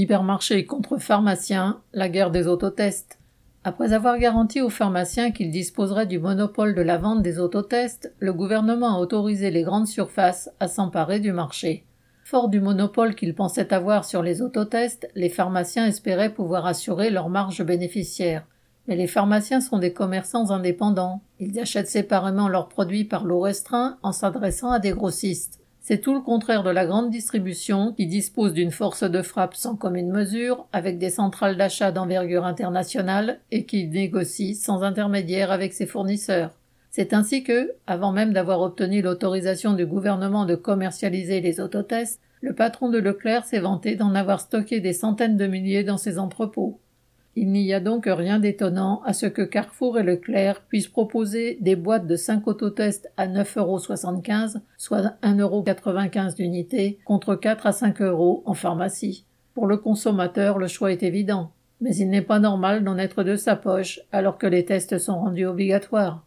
Hypermarché contre pharmaciens, la guerre des autotests. Après avoir garanti aux pharmaciens qu'ils disposeraient du monopole de la vente des autotests, le gouvernement a autorisé les grandes surfaces à s'emparer du marché. Fort du monopole qu'ils pensaient avoir sur les autotests, les pharmaciens espéraient pouvoir assurer leur marge bénéficiaire. Mais les pharmaciens sont des commerçants indépendants. Ils achètent séparément leurs produits par lot restreint en s'adressant à des grossistes. C'est tout le contraire de la grande distribution qui dispose d'une force de frappe sans commune mesure, avec des centrales d'achat d'envergure internationale et qui négocie sans intermédiaire avec ses fournisseurs. C'est ainsi que, avant même d'avoir obtenu l'autorisation du gouvernement de commercialiser les autotests, le patron de Leclerc s'est vanté d'en avoir stocké des centaines de milliers dans ses entrepôts. Il n'y a donc rien d'étonnant à ce que Carrefour et Leclerc puissent proposer des boîtes de 5 autotests à 9,75 euros, soit 1,95 euros d'unité, contre 4 à 5 euros en pharmacie. Pour le consommateur, le choix est évident. Mais il n'est pas normal d'en être de sa poche alors que les tests sont rendus obligatoires.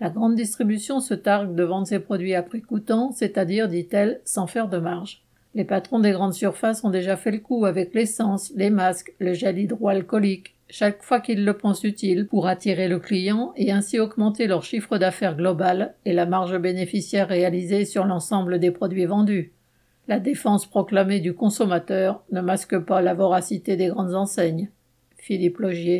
La grande distribution se targue de vendre ses produits à prix coûtant, c'est-à-dire, dit-elle, sans faire de marge. Les patrons des grandes surfaces ont déjà fait le coup avec l'essence, les masques, le gel hydroalcoolique, chaque fois qu'ils le pensent utile pour attirer le client et ainsi augmenter leur chiffre d'affaires global et la marge bénéficiaire réalisée sur l'ensemble des produits vendus. La défense proclamée du consommateur ne masque pas la voracité des grandes enseignes. Philippe Logier.